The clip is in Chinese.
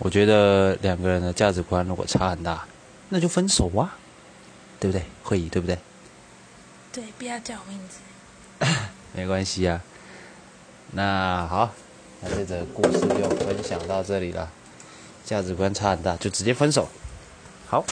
我觉得两个人的价值观如果差很大，那就分手啊，对不对？会议对不对？对，不要叫我名字。没关系啊。那好，那这则故事就分享到这里了。价值观差很大，就直接分手。好。